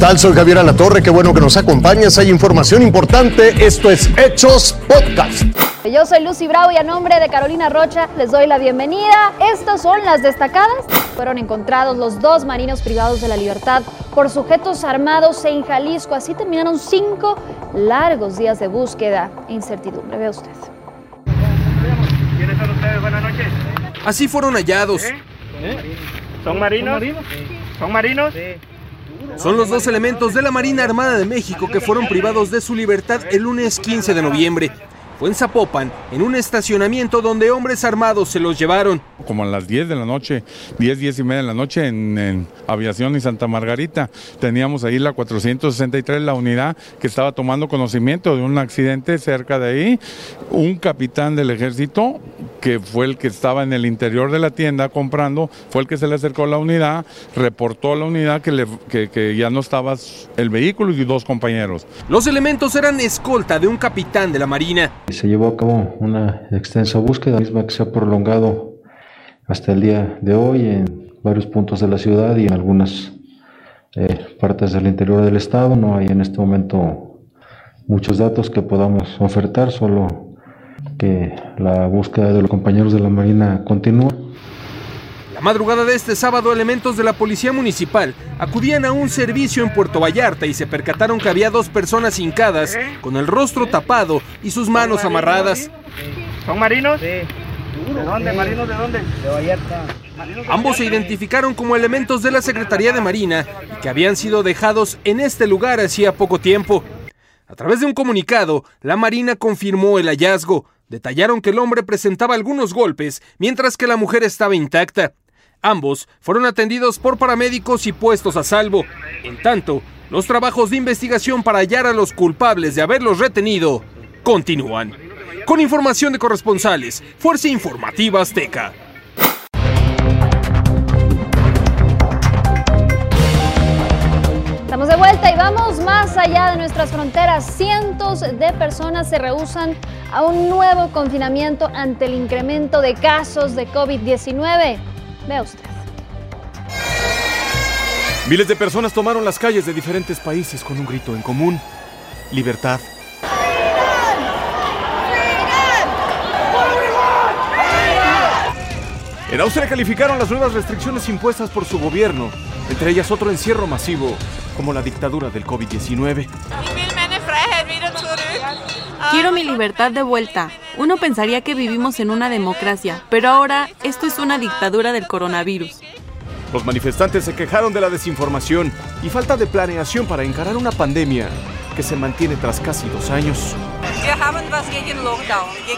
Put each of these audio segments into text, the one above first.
tal? Soy Javier Alatorre, qué bueno que nos acompañas. Hay información importante. Esto es Hechos Podcast. Yo soy Lucy Bravo y a nombre de Carolina Rocha les doy la bienvenida. Estas son las destacadas. Fueron encontrados los dos marinos privados de la libertad por sujetos armados en Jalisco. Así terminaron cinco largos días de búsqueda e incertidumbre. Ve usted. ¿Quiénes son ustedes? Buenas noches. Así fueron hallados. ¿Son marinos? ¿Son marinos? Son los dos elementos de la Marina Armada de México que fueron privados de su libertad el lunes 15 de noviembre. Fue en Zapopan, en un estacionamiento donde hombres armados se los llevaron. Como a las 10 de la noche, 10, 10 y media de la noche en, en Aviación y Santa Margarita. Teníamos ahí la 463, la unidad que estaba tomando conocimiento de un accidente cerca de ahí. Un capitán del ejército, que fue el que estaba en el interior de la tienda comprando, fue el que se le acercó a la unidad, reportó a la unidad que, le- que- que ya no estaba el vehículo y dos compañeros. Los elementos eran escolta de un capitán de la Marina. Se llevó a cabo una extensa búsqueda, misma que se ha prolongado hasta el día de hoy en varios puntos de la ciudad y en algunas eh, partes del interior del estado. No hay en este momento muchos datos que podamos ofertar, solo que la búsqueda de los compañeros de la Marina continúa. La madrugada de este sábado, elementos de la Policía Municipal acudían a un servicio en Puerto Vallarta y se percataron que había dos personas hincadas, con el rostro tapado y sus manos amarradas. ¿Son marinos? ¿De dónde? ¿Marinos de dónde? De Vallarta. Ambos se identificaron como elementos de la Secretaría de Marina y que habían sido dejados en este lugar hacía poco tiempo. A través de un comunicado, la Marina confirmó el hallazgo. Detallaron que el hombre presentaba algunos golpes, mientras que la mujer estaba intacta. Ambos fueron atendidos por paramédicos y puestos a salvo. En tanto, los trabajos de investigación para hallar a los culpables de haberlos retenido continúan. Con información de corresponsales, Fuerza Informativa Azteca. Vamos más allá de nuestras fronteras. Cientos de personas se rehusan a un nuevo confinamiento ante el incremento de casos de COVID-19. Vea usted. Miles de personas tomaron las calles de diferentes países con un grito en común. Libertad. En Austria calificaron las nuevas restricciones impuestas por su gobierno, entre ellas otro encierro masivo, como la dictadura del COVID-19. Quiero mi libertad de vuelta. Uno pensaría que vivimos en una democracia, pero ahora esto es una dictadura del coronavirus. Los manifestantes se quejaron de la desinformación y falta de planeación para encarar una pandemia que se mantiene tras casi dos años.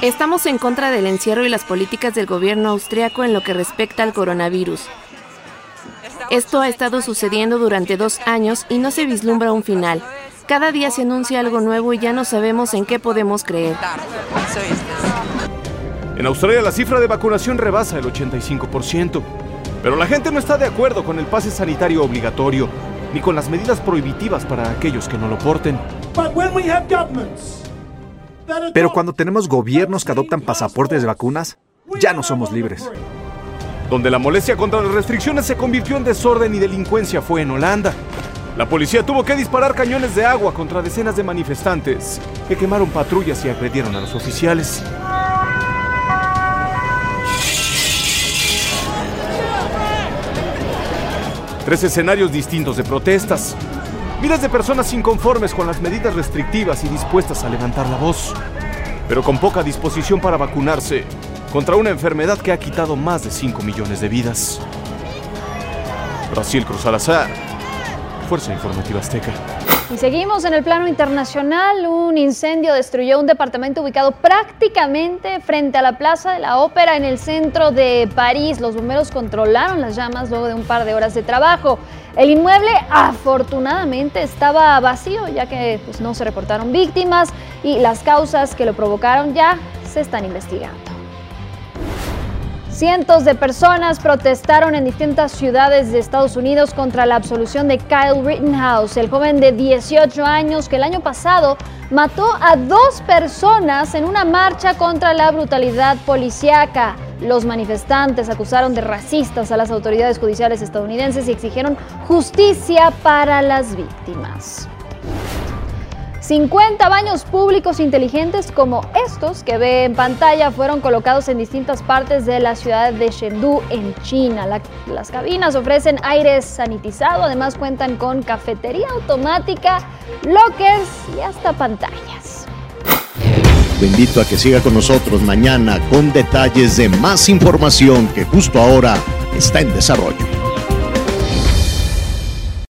Estamos en contra del encierro y las políticas del gobierno austriaco en lo que respecta al coronavirus. Esto ha estado sucediendo durante dos años y no se vislumbra un final. Cada día se anuncia algo nuevo y ya no sabemos en qué podemos creer. En Australia la cifra de vacunación rebasa el 85%, pero la gente no está de acuerdo con el pase sanitario obligatorio ni con las medidas prohibitivas para aquellos que no lo porten. Pero cuando tenemos gobiernos que adoptan pasaportes de vacunas, ya no somos libres. Donde la molestia contra las restricciones se convirtió en desorden y delincuencia fue en Holanda. La policía tuvo que disparar cañones de agua contra decenas de manifestantes que quemaron patrullas y agredieron a los oficiales. Tres escenarios distintos de protestas. Miles de personas inconformes con las medidas restrictivas y dispuestas a levantar la voz, pero con poca disposición para vacunarse contra una enfermedad que ha quitado más de 5 millones de vidas. Brasil Cruz Salazar, Fuerza Informativa Azteca. Y seguimos en el plano internacional. Un incendio destruyó un departamento ubicado prácticamente frente a la Plaza de la Ópera en el centro de París. Los bomberos controlaron las llamas luego de un par de horas de trabajo. El inmueble afortunadamente estaba vacío ya que pues, no se reportaron víctimas y las causas que lo provocaron ya se están investigando. Cientos de personas protestaron en distintas ciudades de Estados Unidos contra la absolución de Kyle Rittenhouse, el joven de 18 años que el año pasado mató a dos personas en una marcha contra la brutalidad policíaca. Los manifestantes acusaron de racistas a las autoridades judiciales estadounidenses y exigieron justicia para las víctimas. 50 baños públicos inteligentes como estos que ve en pantalla fueron colocados en distintas partes de la ciudad de Chengdu, en China. las cabinas ofrecen aire sanitizado, además cuentan con cafetería automática, lockers y hasta pantallas. Lo invito a que siga con nosotros mañana con detalles de más información que justo ahora está en desarrollo.